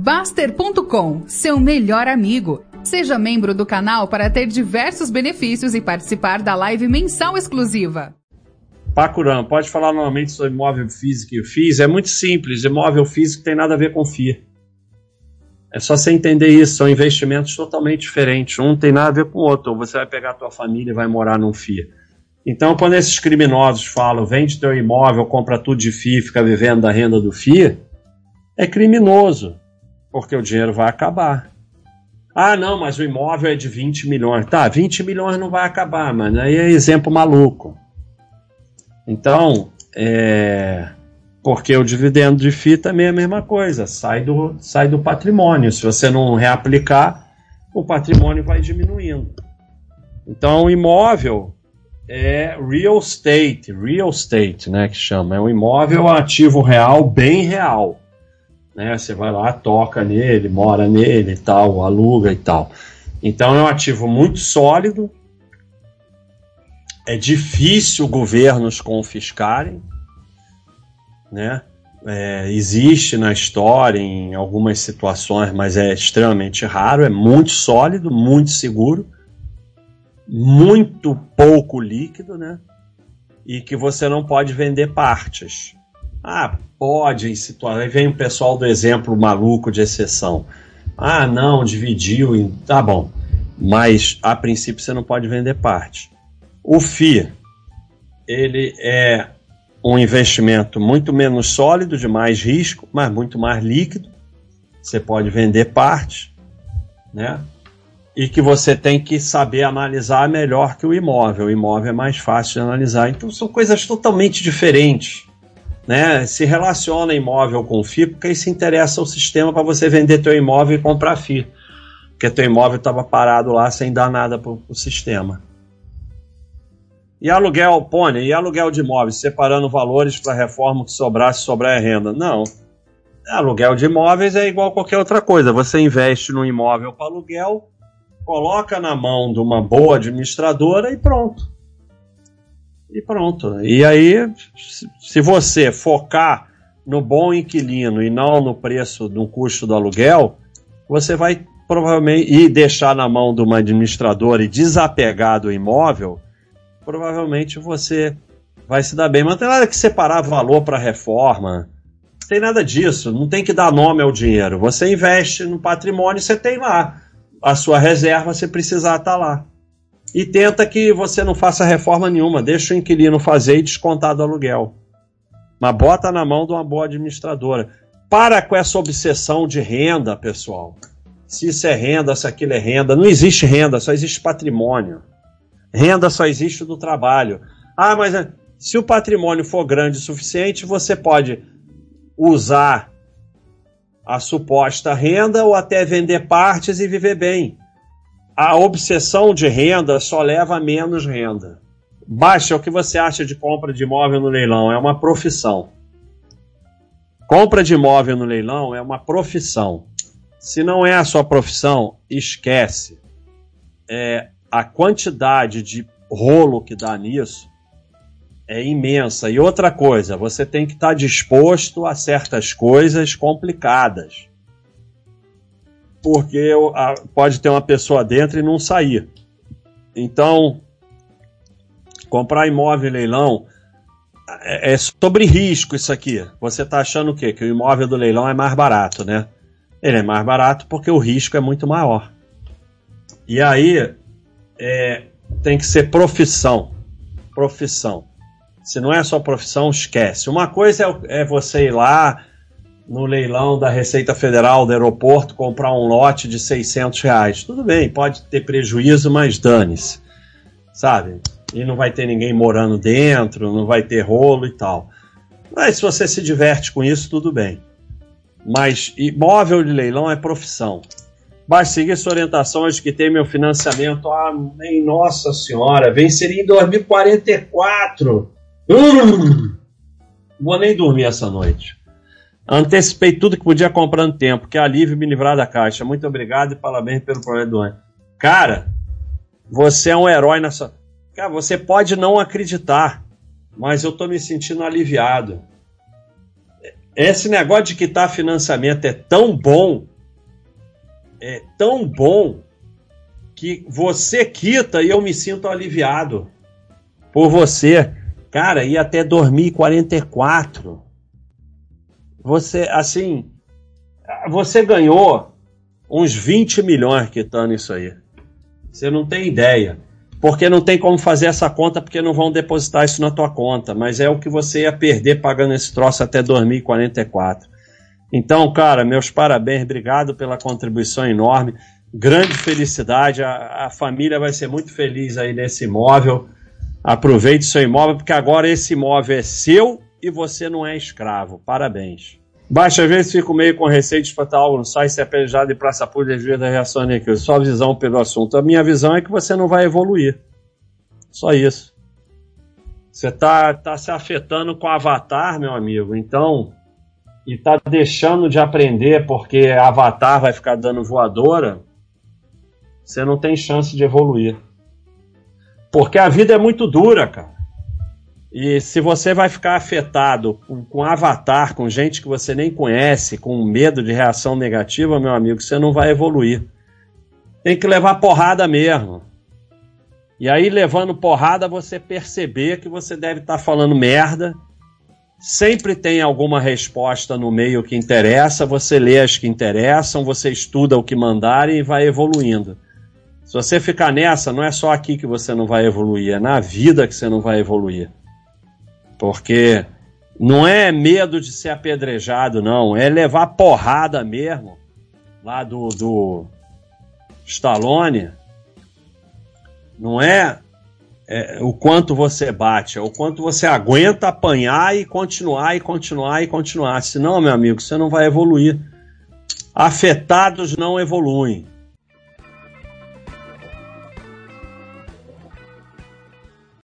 Baster.com, seu melhor amigo. Seja membro do canal para ter diversos benefícios e participar da live mensal exclusiva. Pacuram, pode falar novamente sobre imóvel físico e FIIs? É muito simples, imóvel físico tem nada a ver com FII. É só você entender isso, são investimentos totalmente diferentes. Um tem nada a ver com o outro. Ou você vai pegar a tua família e vai morar num FII. Então, quando esses criminosos falam, vende teu imóvel, compra tudo de FII, fica vivendo da renda do FII, é criminoso, porque o dinheiro vai acabar. Ah, não, mas o imóvel é de 20 milhões. Tá, 20 milhões não vai acabar, mano. Aí é exemplo maluco. Então, é, porque o dividendo de FII também é a mesma coisa, sai do, sai do patrimônio. Se você não reaplicar, o patrimônio vai diminuindo. Então, o imóvel é real estate, real estate, né, que chama. É um imóvel ativo real, bem real. Né? Você vai lá, toca nele, mora nele e tal, aluga e tal. Então é um ativo muito sólido, é difícil governos confiscarem, né? É, existe na história em algumas situações, mas é extremamente raro, é muito sólido, muito seguro, muito pouco líquido, né? E que você não pode vender partes. Ah, pode em. Aí vem o pessoal do exemplo maluco de exceção. Ah, não, dividiu. Em... Tá bom. Mas a princípio você não pode vender parte. O FI, ele é um investimento muito menos sólido, de mais risco, mas muito mais líquido. Você pode vender parte, né? E que você tem que saber analisar melhor que o imóvel. O imóvel é mais fácil de analisar. Então são coisas totalmente diferentes. Né? Se relaciona imóvel com FI, porque isso interessa ao sistema para você vender teu imóvel e comprar FI. Porque teu imóvel estava parado lá sem dar nada para o sistema. E aluguel, Pônei, e aluguel de imóveis, separando valores para reforma que sobrar, se sobrar é renda. Não. Aluguel de imóveis é igual a qualquer outra coisa. Você investe no imóvel para aluguel, coloca na mão de uma boa administradora e pronto. E pronto. E aí, se você focar no bom inquilino e não no preço do custo do aluguel, você vai provavelmente e deixar na mão de uma administradora e desapegar do imóvel, provavelmente você vai se dar bem. Mas não tem nada que separar valor para reforma. Não tem nada disso. Não tem que dar nome ao dinheiro. Você investe no patrimônio, você tem lá. A sua reserva, se precisar, está lá. E tenta que você não faça reforma nenhuma. Deixa o inquilino fazer e descontar do aluguel. Mas bota na mão de uma boa administradora. Para com essa obsessão de renda, pessoal. Se isso é renda, se aquilo é renda. Não existe renda, só existe patrimônio. Renda só existe do trabalho. Ah, mas eh, se o patrimônio for grande o suficiente, você pode usar a suposta renda ou até vender partes e viver bem. A obsessão de renda só leva a menos renda. Baixa o que você acha de compra de imóvel no leilão, é uma profissão. Compra de imóvel no leilão é uma profissão. Se não é a sua profissão, esquece. É, a quantidade de rolo que dá nisso é imensa. E outra coisa, você tem que estar disposto a certas coisas complicadas. Porque pode ter uma pessoa dentro e não sair. Então, comprar imóvel em leilão é, é sobre risco isso aqui. Você está achando o quê? Que o imóvel do leilão é mais barato, né? Ele é mais barato porque o risco é muito maior. E aí, é, tem que ser profissão. Profissão. Se não é só profissão, esquece. Uma coisa é, é você ir lá no leilão da Receita Federal do aeroporto comprar um lote de 600 reais. Tudo bem, pode ter prejuízo, mas dane-se. Sabe? E não vai ter ninguém morando dentro, não vai ter rolo e tal. Mas se você se diverte com isso, tudo bem. Mas imóvel de leilão é profissão. Basta seguir essa orientação antes que tem meu financiamento. Ah, nem nossa senhora, venceria em 2044. Hum, vou nem dormir essa noite. Antecipei tudo que podia comprando tempo. Que alívio me livrar da caixa. Muito obrigado e parabéns pelo projeto do ano. Cara, você é um herói nessa. Cara, você pode não acreditar, mas eu tô me sentindo aliviado. Esse negócio de quitar financiamento é tão bom é tão bom que você quita e eu me sinto aliviado por você. Cara, e até 2044. Você, assim, você ganhou uns 20 milhões quitando isso aí. Você não tem ideia. Porque não tem como fazer essa conta, porque não vão depositar isso na tua conta. Mas é o que você ia perder pagando esse troço até 2044. Então, cara, meus parabéns, obrigado pela contribuição enorme grande felicidade. A, a, família vai ser muito feliz aí nesse imóvel. Aproveite seu imóvel, porque agora esse imóvel é seu e você não é escravo. Parabéns. Baixa às vezes fico meio com receio de espantar algo no site, se é apelejado de praça pública devido da reação aqui. Sua visão pelo assunto. A minha visão é que você não vai evoluir. Só isso. Você tá, tá se afetando com o avatar, meu amigo. Então, e tá deixando de aprender porque avatar vai ficar dando voadora você não tem chance de evoluir. Porque a vida é muito dura, cara. E se você vai ficar afetado com, com avatar, com gente que você nem conhece, com medo de reação negativa, meu amigo, você não vai evoluir. Tem que levar porrada mesmo. E aí, levando porrada, você perceber que você deve estar tá falando merda. Sempre tem alguma resposta no meio que interessa, você lê as que interessam, você estuda o que mandarem e vai evoluindo. Se você ficar nessa, não é só aqui que você não vai evoluir, é na vida que você não vai evoluir. Porque não é medo de ser apedrejado, não, é levar porrada mesmo. Lá do, do Stallone. Não é, é o quanto você bate, é o quanto você aguenta apanhar e continuar e continuar e continuar. Senão, meu amigo, você não vai evoluir. Afetados não evoluem.